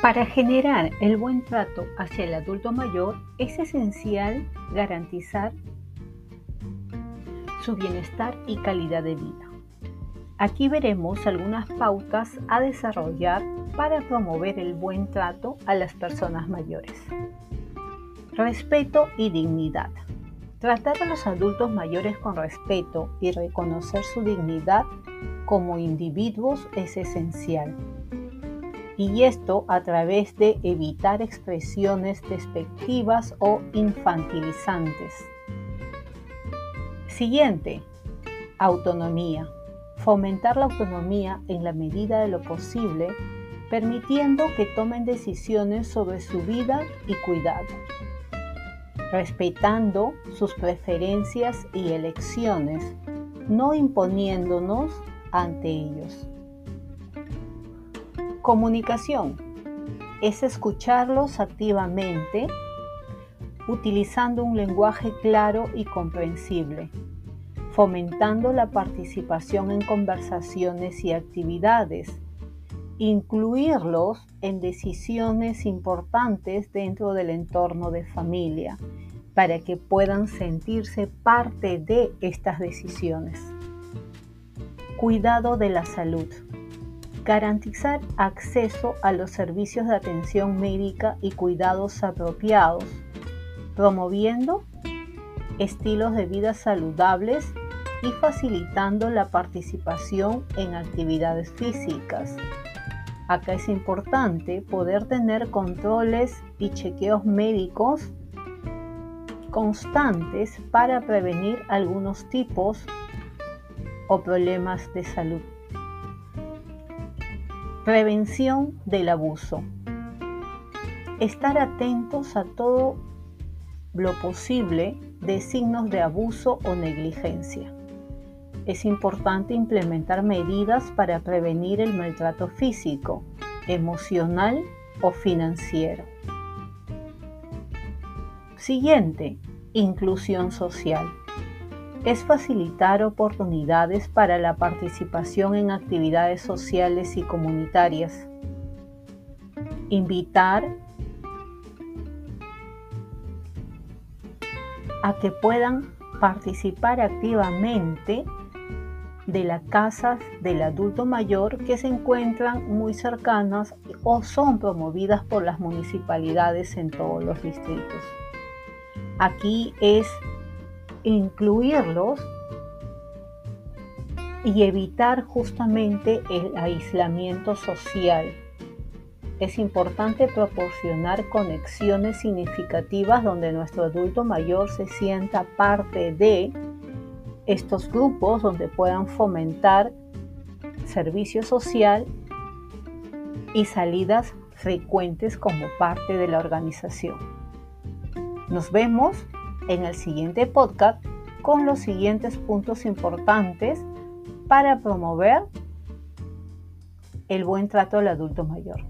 Para generar el buen trato hacia el adulto mayor es esencial garantizar su bienestar y calidad de vida. Aquí veremos algunas pautas a desarrollar para promover el buen trato a las personas mayores. Respeto y dignidad. Tratar a los adultos mayores con respeto y reconocer su dignidad como individuos es esencial y esto a través de evitar expresiones despectivas o infantilizantes. Siguiente, autonomía. Fomentar la autonomía en la medida de lo posible, permitiendo que tomen decisiones sobre su vida y cuidado, respetando sus preferencias y elecciones, no imponiéndonos ante ellos. Comunicación es escucharlos activamente utilizando un lenguaje claro y comprensible, fomentando la participación en conversaciones y actividades, incluirlos en decisiones importantes dentro del entorno de familia, para que puedan sentirse parte de estas decisiones. Cuidado de la salud garantizar acceso a los servicios de atención médica y cuidados apropiados, promoviendo estilos de vida saludables y facilitando la participación en actividades físicas. Acá es importante poder tener controles y chequeos médicos constantes para prevenir algunos tipos o problemas de salud. Prevención del abuso. Estar atentos a todo lo posible de signos de abuso o negligencia. Es importante implementar medidas para prevenir el maltrato físico, emocional o financiero. Siguiente, inclusión social es facilitar oportunidades para la participación en actividades sociales y comunitarias, invitar a que puedan participar activamente de las casas del adulto mayor que se encuentran muy cercanas o son promovidas por las municipalidades en todos los distritos. Aquí es incluirlos y evitar justamente el aislamiento social. Es importante proporcionar conexiones significativas donde nuestro adulto mayor se sienta parte de estos grupos donde puedan fomentar servicio social y salidas frecuentes como parte de la organización. Nos vemos en el siguiente podcast con los siguientes puntos importantes para promover el buen trato al adulto mayor.